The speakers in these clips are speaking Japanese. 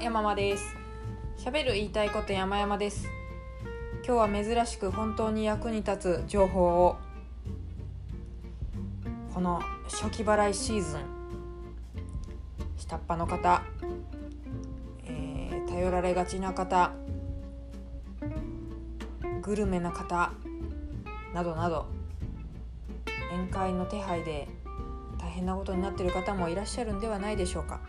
山間です。喋る言いたいこと山々です。今日は珍しく本当に役に立つ情報を。この初期払いシーズン。下っ端の方、えー、頼られがちな方。グルメな方。などなど。宴会の手配で大変なことになっている方もいらっしゃるんではないでしょうか。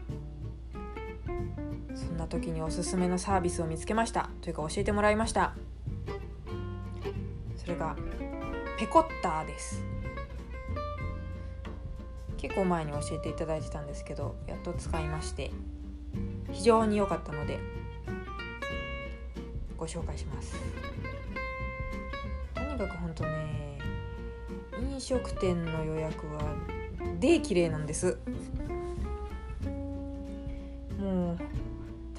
時におすすめのサービスを見つけました。というか教えてもらいました。それがペコッターです。結構前に教えていただいてたんですけどやっと使いまして非常に良かったのでご紹介します。とにかく本当ね飲食店の予約はで綺麗なんです。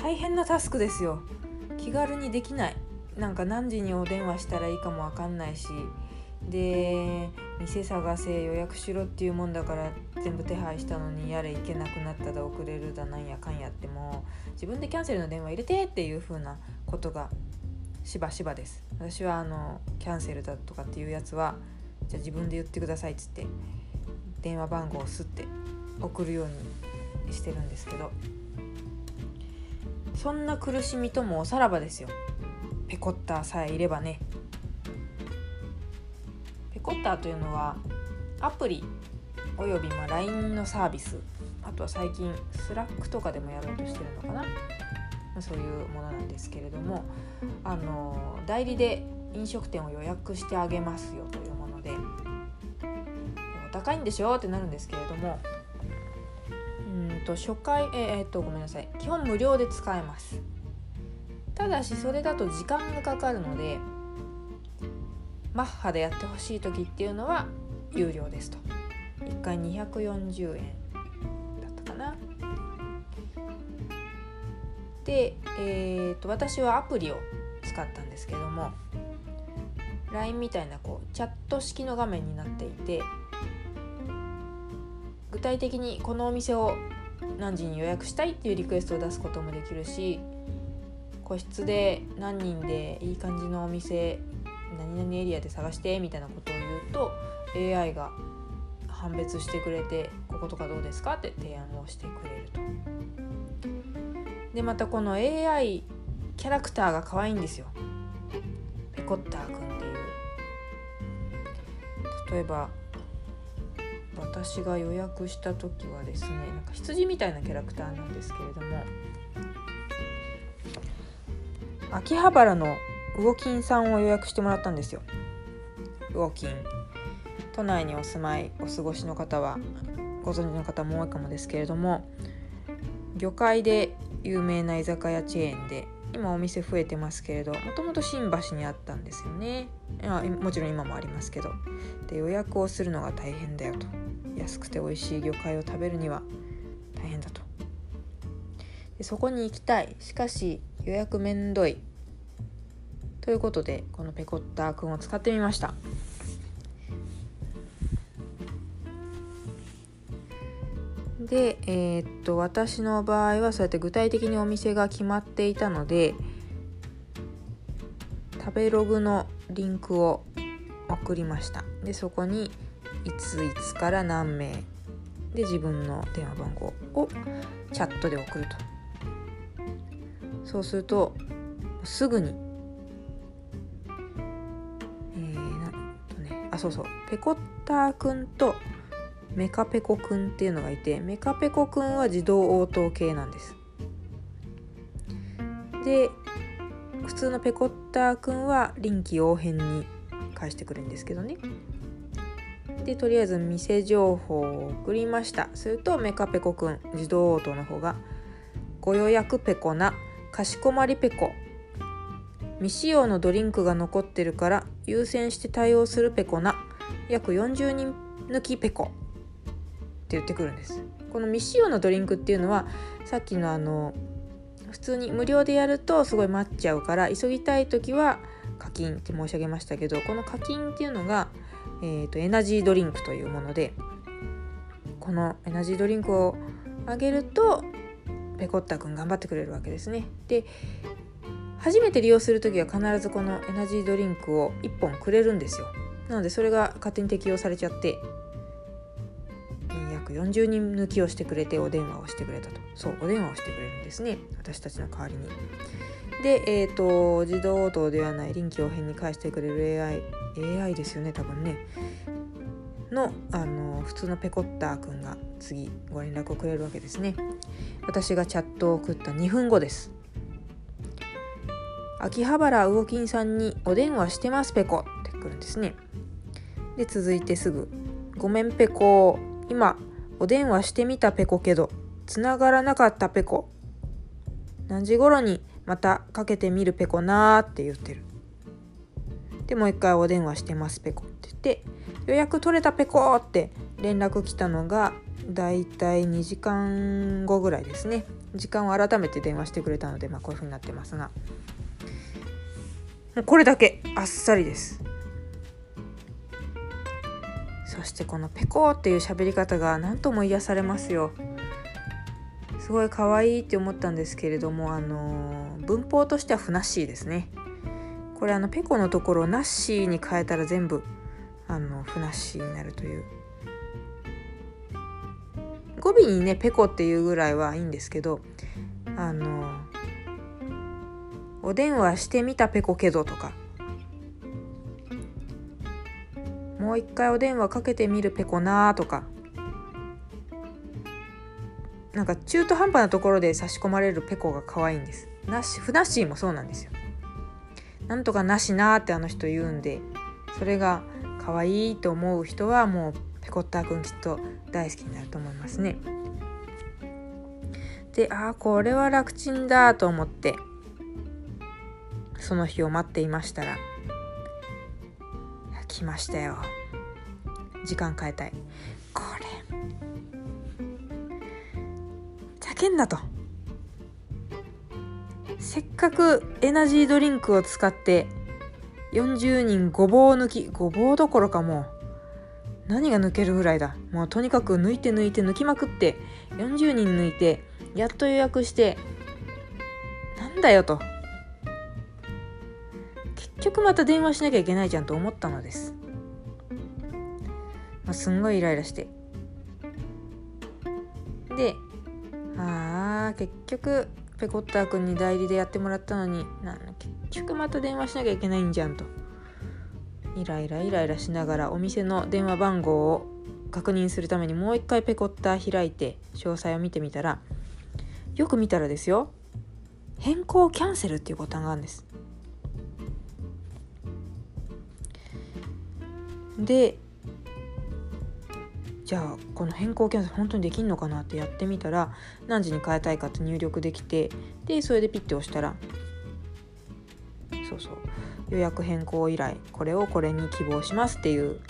大変なタスクですよ。気軽にできない。なんか何時にお電話したらいいかも分かんないし。で店探せ予約しろっていうもんだから全部手配したのにやれ行けなくなっただ遅れるだなんやかんやっても自分でキャンセルの電話入れてっていう風なことがしばしばです。私はあのキャンセルだとかっていうやつはじゃあ自分で言ってくださいっつって電話番号をすって送るようにしてるんですけど。そんな苦しみともおさらばですよ。ペコッターさえいればね。ペコッターというのはアプリおよびま LINE のサービス。あとは最近 Slack とかでもやろうとしてるのかな。そういうものなんですけれどもあの代理で飲食店を予約してあげますよというものでお高いんでしょ？ってなるんですけれどもと初回えー、っとごめんなさい。基本無料で使えます。ただしそれだと時間がかかるのでマッハでやってほしい時っていうのは有料ですと。1回240円だったかな。で、えーと、と私はアプリを使ったんですけども LINE みたいなこうチャット式の画面になっていて具体的にこのお店を何時に予約したいっていうリクエストを出すこともできるし個室で何人でいい感じのお店何々エリアで探してみたいなことを言うと AI が判別してくれてこことかどうですかって提案をしてくれると。でまたこの AI キャラクターが可愛いんですよ。ペコッターくんっていう。例えば私が予約した時はですねなんか羊みたいなキャラクターなんですけれども秋葉原の魚金さんを予約してもらったんですよ。魚金。都内にお住まいお過ごしの方はご存知の方も多いかもですけれども魚介で有名な居酒屋チェーンで今お店増えてますけれどもともと新橋にあったんですよね。あもちろん今もありますけど。で予約をするのが大変だよと。安くて美味しい魚介を食べるには大変だと。でそこに行きたい。しかし予約めんどい。ということでこのペコッターくんを使ってみました。でえー、っと私の場合はそうやって具体的にお店が決まっていたので食べログのリンクを送りました。でそこにいついつから何名で自分の電話番号をチャットで送ると。そうするとすぐにえー、なとねあそうそうペコッターくんとメカペコくんっていうのがいてメカペコくんは自動応答系なんです。で普通のペコッターくんは臨機応変に返してくるんですけどね。でとりあえず店情報を送りました。するとメカペコくん自動応答の方がご予約ペコなかしこまりペコ。未使用のドリンクが残ってるから優先して対応するペコな約40人抜きペコ。って言ってくるんです。この未使用のドリンクっていうのはさっきのあの普通に無料でやるとすごい待っちゃうから急ぎたい時は課金って申し上げましたけどこの課金っていうのが、えーと、エナジードリンクというものでこのエナジードリンクをあげるとペコッタくん頑張ってくれるわけですね。で初めて利用する時は必ずこのエナジードリンクを1本くれるんですよ。なのでそれが勝手に適用されちゃって約40人抜きをしてくれてお電話をしてくれたと。そうお電話をしてくれるんですね。私たちの代わりに。で、えーと、自動応答ではない臨機応変に返してくれる AI AI ですよね多分ね。のあの普通のペコッターくんが次ご連絡をくれるわけですね。私がチャットを送った2分後です。秋葉原魚金さんにお電話してますペコってくるんですね。で続いてすぐ。ごめんペコ。今お電話してみたペコけど繋がらなかったペコ。何時頃にまたかけてみるペコなーって言ってる。でもう一回お電話してますペコって言って予約取れたペコって連絡来たのがだいたい2時間後ぐらいですね。時間を改めて電話してくれたので、まあ、こういう風になってますが。もうこれだけあっさりです。そしてこのペコっていう喋り方が何とも癒されますよ。すごい可愛いって思ったんですけれどもあの文法としてはふなっしーですね。これあのペコのところをナッシーに変えたら全部あのふなっしーになるという。語尾にねペコっていうぐらいはいいんですけどあのお電話してみたペコけどとかもう一回お電話かけてみるペコなーとか。なんか中途半端なところで差し込まれるペコが可愛いんです。なしふなっしーもそうなんですよ。なんとかなしなーってあの人言うんでそれが可愛いと思う人はもうペコッターくんきっと大好きになると思いますね。でああこれは楽ちんだと思ってその日を待っていましたら来ましたよ。時間変えたい。これ。叫んだと。せっかくエナジードリンクを使って40人ごぼう抜き。ごぼうどころかもう何が抜けるぐらいだ。もうとにかく抜いて抜いて抜きまくって40人抜いてやっと予約してなんだよと。局また電話しなきゃいけないじゃんと思ったのです、まあ、すんごいイライラして。でああ結局ペコッター君に代理でやってもらったのになん結局また電話しなきゃいけないんじゃんと。イライライライラしながらお店の電話番号を確認するためにもう一回ペコッター開いて詳細を見てみたらよく見たらですよ変更キャンセルっていうボタンがあるんです。でじゃあこの変更キャンセル本当にできんのかなってやってみたら何時に変えたいかって入力できてでそれでピッて押したらそうそう予約変更依頼これをこれに希望しますっていう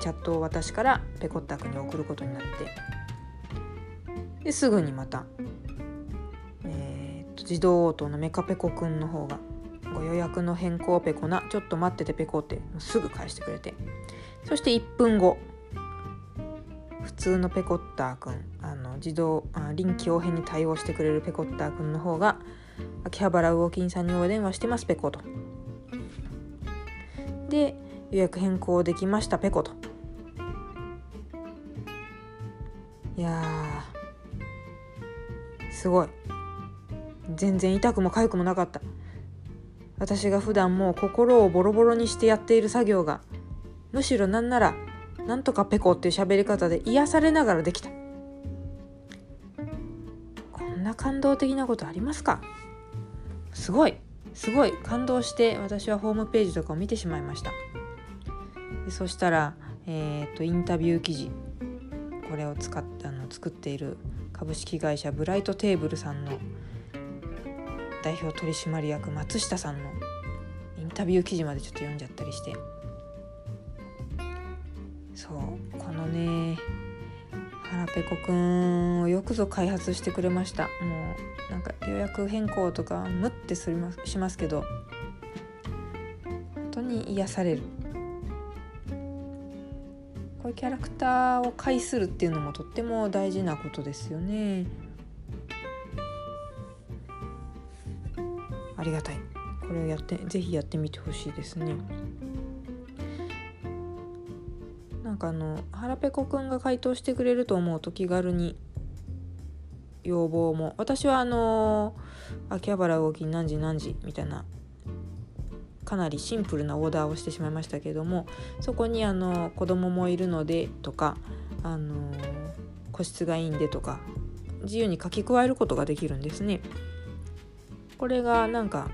チャットを私からペコッタ君に送ることになってですぐにまた、えー、と自動応答のメカペコくんの方がご予約の変更ペコな。ちょっと待っててペコって。すぐ返してくれて。そして1分後。普通のペコッターくんあの自動あ臨機応変に対応してくれるペコッターくんの方が秋葉原魚金さんにお電話してますペコと。で予約変更できましたペコと。いやすごい。全然痛くも痒くもなかった。私が普段もう心をボロボロにしてやっている作業がむしろなんならなんとかペコっていう喋り方で癒されながらできた。こんな感動的なことありますか？すごい。すごい感動して私はホームページとかを見てしまいました。でそしたら、えーと、インタビュー記事。これを使ってあの作っている株式会社ブライトテーブルさんの代表取締役松下さんのインタビュー記事までちょっと読んじゃったりして。そうこのね腹ペコくんをよくぞ開発してくれました。もうなんか予約変更とかムッてすますしますけど。本当に癒される。こういうキャラクターを介するっていうのもとっても大事なことですよね。ありがたい。これをやって是非やってみてほしいですね。なんかあの腹ペコくんが回答してくれると思うと気軽に要望も。私はあの秋葉原動き何時何時みたいなかなりシンプルなオーダーをしてしまいましたけどもそこにあの子供もいるのでとかあの個室がいいんでとか自由に書き加えることができるんですね。これがなんか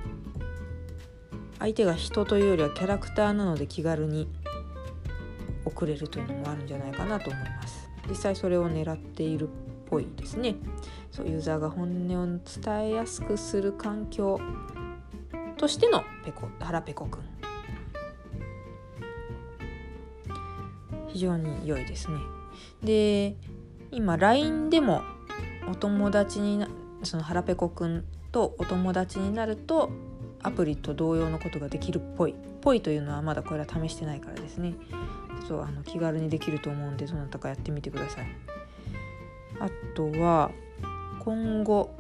相手が人というよりはキャラクターなので気軽に送れるというのもあるんじゃないかなと思います。実際それを狙っているっぽいですね。そうユーザーが本音を伝えやすくする環境としてのペコ腹ペコくん非常に良いですねで今 LINE でもお友達になその腹ペコくんとお友達になるとアプリと同様のことができるっぽい。ぽいというのはまだこれは試してないからですね。ちょっとあの気軽にできると思うんでどなたかやってみてください。あとは今後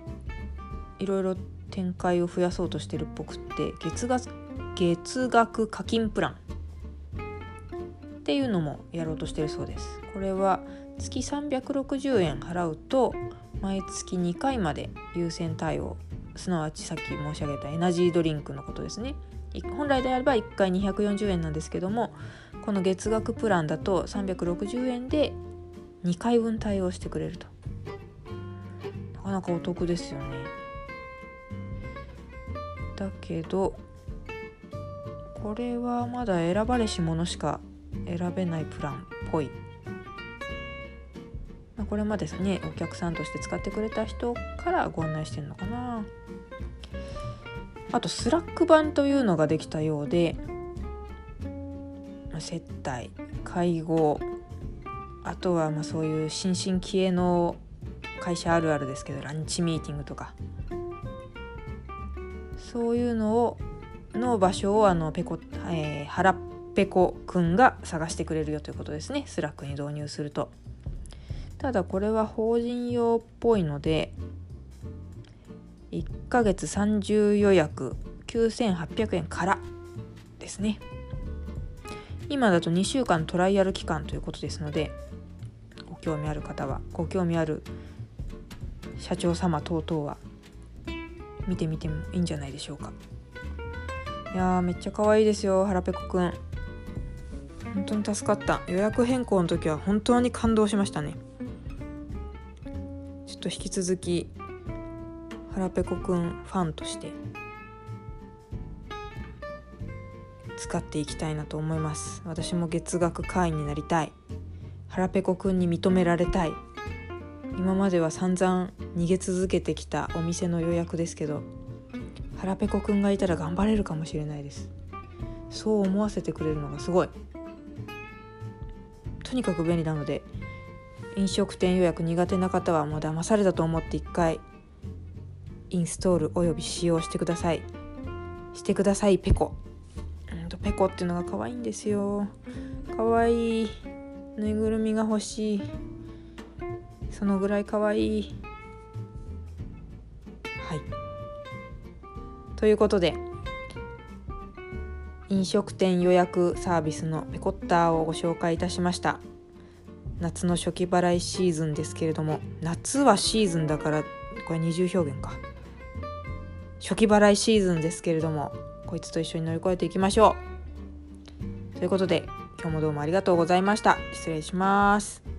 いろいろ展開を増やそうとしてるっぽくって月額月額課金プラン。っていうのもやろうとしてるそうです。これは月360円払うと毎月2回まで優先対応すなわちさっき申し上げたエナジードリンクのことですね。本来であれば1回240円なんですけどもこの月額プランだと360円で2回分対応してくれると。なかなかお得ですよね。だけどこれはまだ選ばれし者しか選べないプランっぽい、まあ、これまですねお客さんとして使ってくれた人からご案内してるのかな。あと Slack 版というのができたようで接待会合あとはまあそういう新進気鋭の会社あるあるですけどランチミーティングとか。そういうのをの場所をあのペコ、えー、腹ペコくんが探してくれるよということですね。 Slack に導入すると。ただこれは法人用っぽいので1ヶ月30予約9800円からですね。今だと2週間トライアル期間ということですのでご興味ある方はご興味ある社長様等々は見てみてもいいんじゃないでしょうか。いやーめっちゃ可愛いですよ腹ペコくん。本当に助かった。予約変更の時は本当に感動しましたね。っと引き続き腹ペコくんファンとして使っていきたいなと思います。私も月額会員になりたい。腹ペコくんに認められたい。今までは散々逃げ続けてきたお店の予約ですけど腹ペコくんがいたら頑張れるかもしれないです。そう思わせてくれるのがすごい。とにかく便利なので飲食店予約苦手な方はもう騙されたと思って一回インストールおよび使用してください。してくださいペコ。んとペコっていうのが可愛いんですよ。可愛いぬいぐるみが欲しい。そのぐらい可愛い。はい。ということで飲食店予約サービスのペコッターをご紹介いたしました。夏の初期払いシーズンですけれども夏はシーズンだからこれ二重表現か。初期払いシーズンですけれどもこいつと一緒に乗り越えていきましょう。ということで今日もどうもありがとうございました。失礼します。